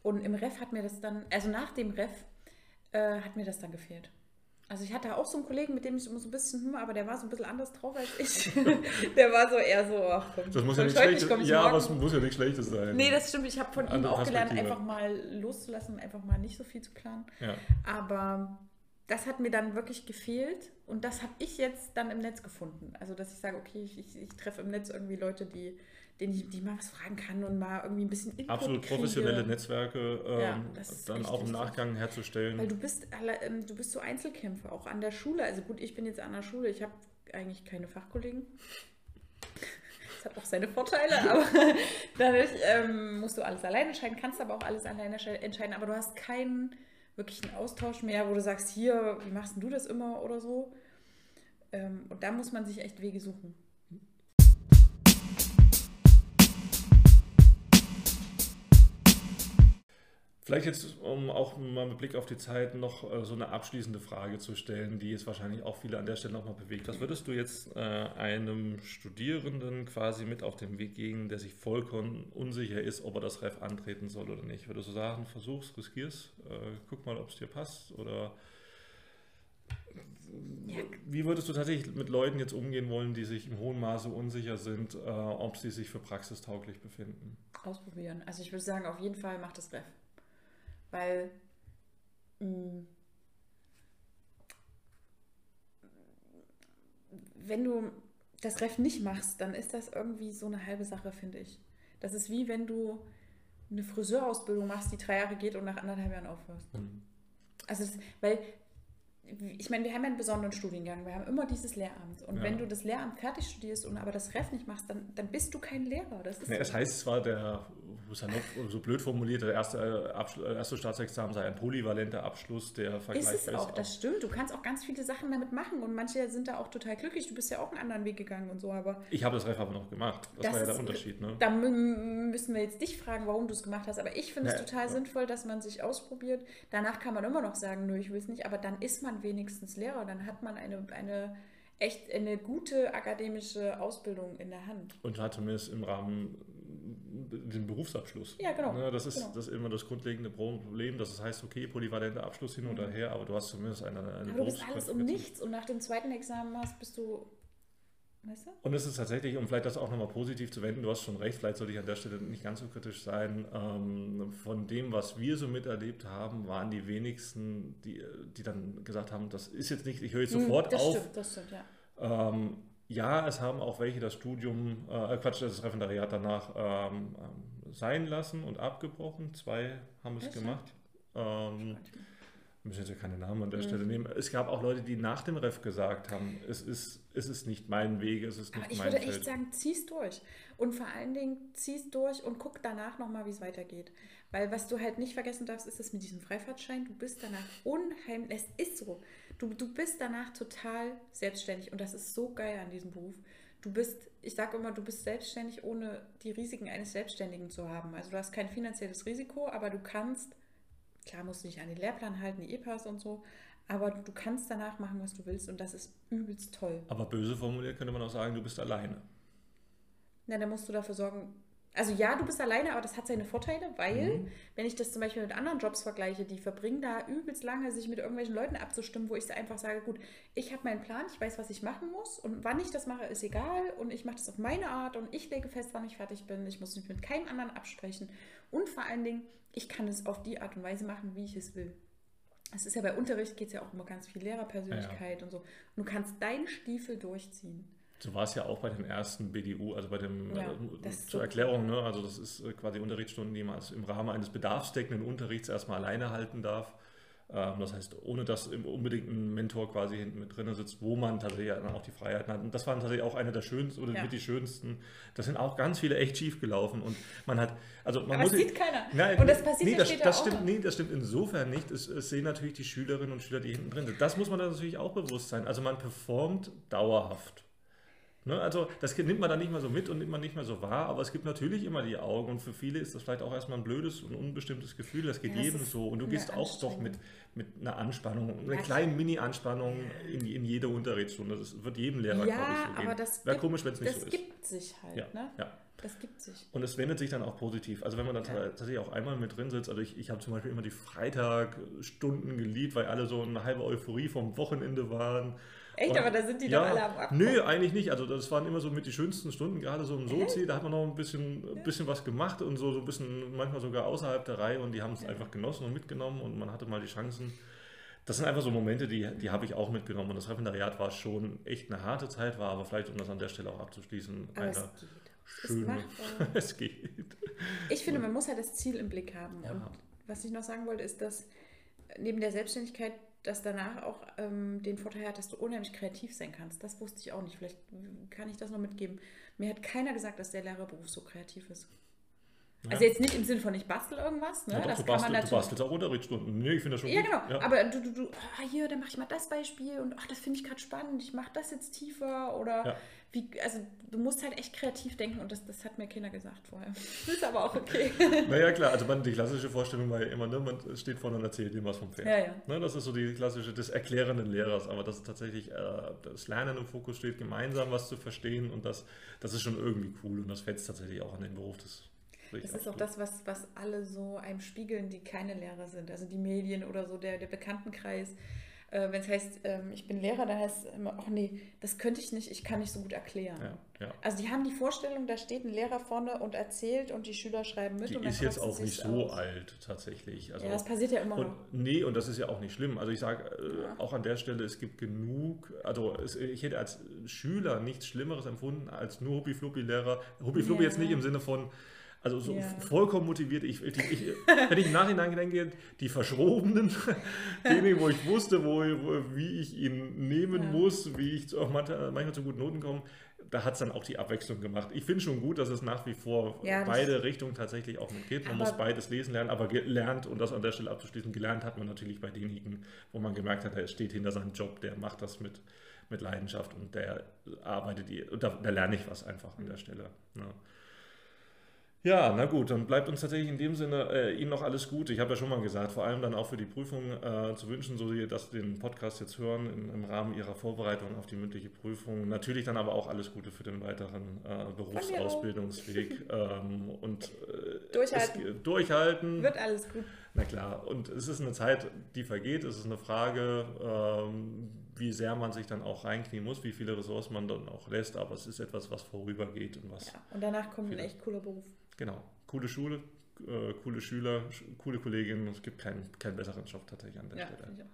Speaker 2: Und im Ref hat mir das dann, also nach dem Ref äh, hat mir das dann gefehlt. Also ich hatte auch so einen Kollegen, mit dem ich immer so ein bisschen, hm, aber der war so ein bisschen anders drauf als ich. der war so eher so, ach komm,
Speaker 1: das muss ja nicht Schlechtes, ja, aber es muss ja nicht Schlechtes sein.
Speaker 2: Nee, das stimmt. Ich habe von ihm auch gelernt, einfach mal loszulassen, einfach mal nicht so viel zu planen. Ja. Aber das hat mir dann wirklich gefehlt und das habe ich jetzt dann im Netz gefunden. Also dass ich sage, okay, ich, ich, ich treffe im Netz irgendwie Leute, die den ich, die mal was fragen kann und mal irgendwie ein bisschen
Speaker 1: Input Absolut professionelle kriege. Netzwerke ähm, ja, dann auch im Nachgang wichtig. herzustellen.
Speaker 2: Weil du bist, ähm, du bist so Einzelkämpfer, auch an der Schule. Also gut, ich bin jetzt an der Schule, ich habe eigentlich keine Fachkollegen. Das hat auch seine Vorteile, aber dadurch ähm, musst du alles alleine entscheiden, kannst aber auch alles alleine entscheiden, aber du hast keinen wirklichen Austausch mehr, wo du sagst, hier, wie machst du das immer oder so. Ähm, und da muss man sich echt Wege suchen.
Speaker 1: Vielleicht jetzt, um auch mal mit Blick auf die Zeit noch äh, so eine abschließende Frage zu stellen, die jetzt wahrscheinlich auch viele an der Stelle nochmal bewegt. Was würdest du jetzt äh, einem Studierenden quasi mit auf den Weg geben, der sich vollkommen unsicher ist, ob er das Ref antreten soll oder nicht? Würdest du sagen, versuch's, riskier's, äh, guck mal, ob es dir passt oder wie würdest du tatsächlich mit Leuten jetzt umgehen wollen, die sich im hohen Maße unsicher sind, äh, ob sie sich für praxistauglich befinden?
Speaker 2: Ausprobieren. Also ich würde sagen, auf jeden Fall macht das Ref. Weil mh, mm, wenn du das Ref nicht machst, dann ist das irgendwie so eine halbe Sache, finde ich. Das ist wie wenn du eine Friseurausbildung machst, die drei Jahre geht und nach anderthalb Jahren aufhörst. Mhm. Also, das, weil ich meine, wir haben ja einen besonderen Studiengang, wir haben immer dieses Lehramt. Und ja. wenn du das Lehramt fertig studierst und aber das Ref nicht machst, dann, dann bist du kein Lehrer. Das
Speaker 1: ist ja, so. Es heißt zwar, der, so blöd formuliert, der erste, äh, erste Staatsexamen sei ein polyvalenter Abschluss, der
Speaker 2: vergleichbar ist. Es auch, ist das stimmt. Du kannst auch ganz viele Sachen damit machen und manche sind da auch total glücklich. Du bist ja auch einen anderen Weg gegangen und so, aber.
Speaker 1: Ich habe das Ref aber noch gemacht. Das, das war ja der Unterschied. Ne?
Speaker 2: Da müssen wir jetzt dich fragen, warum du es gemacht hast. Aber ich finde es total ja. sinnvoll, dass man sich ausprobiert. Danach kann man immer noch sagen, nö, ich will es nicht, aber dann ist man wenigstens Lehrer. Lehrer, dann hat man eine, eine echt eine gute akademische Ausbildung in der Hand.
Speaker 1: Und hat zumindest im Rahmen den Berufsabschluss.
Speaker 2: Ja, genau.
Speaker 1: Ne, das ist,
Speaker 2: genau.
Speaker 1: das ist immer das grundlegende Problem, dass es heißt, okay, polyvalenter Abschluss hin oder mhm. her, aber du hast zumindest eine, eine
Speaker 2: Aber du bist alles um nichts und nach dem zweiten Examen hast, bist du Weißt du?
Speaker 1: Und es ist tatsächlich, um vielleicht das auch nochmal positiv zu wenden, du hast schon recht, vielleicht sollte ich an der Stelle nicht ganz so kritisch sein. Ähm, von dem, was wir so miterlebt haben, waren die wenigsten, die, die dann gesagt haben, das ist jetzt nicht, ich höre jetzt hm, sofort das auf. Stimmt, das stimmt, ja. Ähm, ja, es haben auch welche das Studium, äh, Quatsch, das Referendariat danach ähm, ähm, sein lassen und abgebrochen. Zwei haben es gemacht. Ähm, müssen jetzt ja keine Namen an der mhm. Stelle nehmen. Es gab auch Leute, die nach dem Ref gesagt haben, es ist, es ist nicht mein Weg, es ist nicht
Speaker 2: Aber ich
Speaker 1: mein
Speaker 2: würde Feld. echt sagen, zieh's durch. Und vor allen Dingen zieh's durch und guck danach nochmal, wie es weitergeht. Weil was du halt nicht vergessen darfst, ist das mit diesem Freifahrtschein. Du bist danach unheimlich, es ist so. Du, du bist danach total selbstständig und das ist so geil an diesem Beruf. Du bist, ich sage immer, du bist selbstständig, ohne die Risiken eines Selbstständigen zu haben. Also du hast kein finanzielles Risiko, aber du kannst Klar musst du dich an den Lehrplan halten, die E-Pass und so, aber du kannst danach machen, was du willst und das ist übelst toll.
Speaker 1: Aber böse formuliert könnte man auch sagen, du bist alleine.
Speaker 2: Na, dann musst du dafür sorgen. Also ja, du bist alleine, aber das hat seine Vorteile, weil, mhm. wenn ich das zum Beispiel mit anderen Jobs vergleiche, die verbringen da übelst lange, sich mit irgendwelchen Leuten abzustimmen, wo ich einfach sage, gut, ich habe meinen Plan, ich weiß, was ich machen muss und wann ich das mache, ist egal und ich mache das auf meine Art und ich lege fest, wann ich fertig bin. Ich muss mich mit keinem anderen absprechen und vor allen Dingen, ich kann es auf die Art und Weise machen, wie ich es will. Es ist ja bei Unterricht geht es ja auch immer ganz viel Lehrerpersönlichkeit ja. und so. Und du kannst deinen Stiefel durchziehen.
Speaker 1: So war es ja auch bei dem ersten BDU, also bei dem ja, äh, zur Erklärung, ne? also das ist äh, quasi Unterrichtsstunden, die man im Rahmen eines bedarfsdeckenden Unterrichts erstmal alleine halten darf. Ähm, das heißt, ohne dass unbedingt ein Mentor quasi hinten mit drin sitzt, wo man tatsächlich dann auch die Freiheiten hat. Und das waren tatsächlich auch eine der schönsten oder ja. mit die schönsten. Das sind auch ganz viele echt schief gelaufen. Und man hat, also man
Speaker 2: Aber
Speaker 1: muss.
Speaker 2: Das sieht keiner.
Speaker 1: Nein, und das passiert nee, das, später das stimmt, auch. Nee, das stimmt insofern nicht. Es, es, sehen natürlich die Schülerinnen und Schüler, die hinten drin sind. Das muss man dann natürlich auch bewusst sein. Also man performt dauerhaft. Ne, also das nimmt man dann nicht mehr so mit und nimmt man nicht mehr so wahr, aber es gibt natürlich immer die Augen und für viele ist das vielleicht auch erstmal ein blödes und unbestimmtes Gefühl, das geht ja, jedem so und du gehst auch doch mit, mit einer Anspannung, einer kleinen Mini-Anspannung in, in jede Unterrichtsstunde, das wird jedem Lehrer,
Speaker 2: ja, glaube ich, so gehen. aber das
Speaker 1: Wäre komisch, wenn es nicht so ist.
Speaker 2: Das gibt sich halt,
Speaker 1: ja,
Speaker 2: ne?
Speaker 1: Ja.
Speaker 2: Das gibt sich.
Speaker 1: Und es wendet sich dann auch positiv. Also wenn man dann ja. tatsächlich auch einmal mit drin sitzt, also ich, ich habe zum Beispiel immer die Freitagstunden geliebt, weil alle so eine halbe Euphorie vom Wochenende waren
Speaker 2: Echt, und, aber da sind die ja, doch alle am
Speaker 1: Abkommen. Nö, eigentlich nicht. Also das waren immer so mit die schönsten Stunden, gerade so im Sozi, da hat man noch ein bisschen, ja. bisschen was gemacht und so, so ein bisschen manchmal sogar außerhalb der Reihe und die haben es ja. einfach genossen und mitgenommen und man hatte mal die Chancen. Das sind einfach so Momente, die, die habe ich auch mitgenommen. Und das Referendariat war schon echt eine harte Zeit, war aber vielleicht, um das an der Stelle auch abzuschließen,
Speaker 2: aber eine schöne.
Speaker 1: Es geht.
Speaker 2: Ich finde, man muss halt das Ziel im Blick haben. Und was ich noch sagen wollte, ist, dass neben der Selbstständigkeit das danach auch ähm, den Vorteil hat, dass du unheimlich kreativ sein kannst. Das wusste ich auch nicht. Vielleicht kann ich das noch mitgeben. Mir hat keiner gesagt, dass der Lehrerberuf so kreativ ist. Ja. Also jetzt nicht im Sinne von ich bastel irgendwas, ne?
Speaker 1: Ja, doch,
Speaker 2: das
Speaker 1: du, bastel, man du bastelst auch Unterrichtsstunden. Nee, ich finde das schon
Speaker 2: Ja, gut. genau. Ja. Aber du, du, du, oh, hier, dann mache ich mal das Beispiel und ach, das finde ich gerade spannend, ich mache das jetzt tiefer oder wie, also du musst halt echt kreativ denken und das, das hat mir keiner gesagt vorher. Das ist aber auch okay.
Speaker 1: naja, klar, also man, die klassische Vorstellung war ja immer, ne, man steht vorne und erzählt dem was vom Pferd.
Speaker 2: Ja, ja.
Speaker 1: Ne, das ist so die klassische des erklärenden Lehrers, aber dass tatsächlich äh, das Lernen im Fokus steht, gemeinsam was zu verstehen und das, das ist schon irgendwie cool und das fetzt tatsächlich auch an den Beruf des
Speaker 2: das ist auch das, was, was alle so einem spiegeln, die keine Lehrer sind. Also die Medien oder so, der, der Bekanntenkreis. Äh, wenn es heißt, ähm, ich bin Lehrer, dann heißt es immer, ach nee, das könnte ich nicht, ich kann nicht so gut erklären.
Speaker 1: Ja, ja.
Speaker 2: Also die haben die Vorstellung, da steht ein Lehrer vorne und erzählt und die Schüler schreiben mit.
Speaker 1: Die ist jetzt auch nicht so
Speaker 2: aus.
Speaker 1: alt tatsächlich. Also,
Speaker 2: Ja, das passiert ja immer
Speaker 1: und,
Speaker 2: noch.
Speaker 1: nee, und das ist ja auch nicht schlimm. Also ich sage äh, auch an der Stelle, es gibt genug, also es, ich hätte als Schüler nichts Schlimmeres empfunden als nur Huppi-Fluppi-Lehrer. Huppi-Fluppi jetzt nicht im Sinne von, also so
Speaker 2: Ja.
Speaker 1: vollkommen motiviert. Ich, ich, ich, wenn ich im Nachhinein denke, die Verschrobenen, diejenigen, wo ich wusste, wo, wo, wie ich ihn nehmen
Speaker 2: Ja.
Speaker 1: muss, wie ich zu- auch manchmal, zu guten Noten komme, da hat es dann auch die Abwechslung gemacht. Ich finde schon gut, dass es nach wie vor
Speaker 2: Ja,
Speaker 1: beide Richtungen tatsächlich auch mitgeht. Man muss beides lesen lernen, aber gelernt, und das an der Stelle abzuschließen, gelernt hat man natürlich bei denjenigen, wo man gemerkt hat, er steht hinter seinem Job, der macht das mit, mit Leidenschaft und der arbeitet, und da, da lerne ich was einfach an der Stelle. Ne? Ja, na gut, dann bleibt uns tatsächlich in dem Sinne äh, Ihnen noch alles Gute. Ich habe ja schon mal gesagt, vor allem dann auch für die Prüfung äh, zu wünschen, so Sie das den Podcast jetzt hören im, im Rahmen Ihrer Vorbereitung auf die mündliche Prüfung. Natürlich dann aber auch alles Gute für den weiteren äh, Berufsausbildungsweg ähm, und äh,
Speaker 2: Durchhalten.
Speaker 1: Es, durchhalten.
Speaker 2: Wird alles gut.
Speaker 1: Na klar, und es ist eine Zeit, die vergeht. Es ist eine Frage, ähm, wie sehr man sich dann auch reinknien muss, wie viele Ressourcen man dann auch lässt. Aber es ist etwas, was vorübergeht und was
Speaker 2: Ja. Und danach kommt ein echt cooler Beruf.
Speaker 1: Genau. Coole Schule, äh, coole Schüler, sch coole Kolleginnen. Es gibt keinen, keinen besseren Job tatsächlich an der
Speaker 2: Ja,
Speaker 1: Stelle.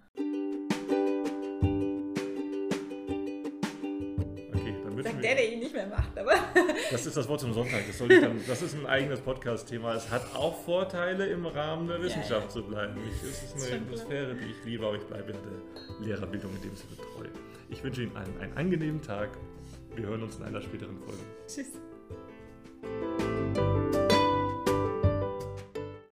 Speaker 1: Okay, dann
Speaker 2: Sagt
Speaker 1: wir
Speaker 2: der, der ihn nicht mehr macht, aber.
Speaker 1: Das ist das Wort zum Sonntag. Das, soll ich dann, das ist ein eigenes Podcast-Thema. Es hat auch Vorteile, im Rahmen der
Speaker 2: Ja,
Speaker 1: Wissenschaft
Speaker 2: ja.
Speaker 1: zu bleiben. Ich, es ist eine. Atmosphäre, die ich liebe, aber ich bleibe ja der Lehrerbildung in dem Sinne treu. Ich wünsche Ihnen allen einen angenehmen Tag. Wir hören uns in einer späteren Folge.
Speaker 2: Tschüss.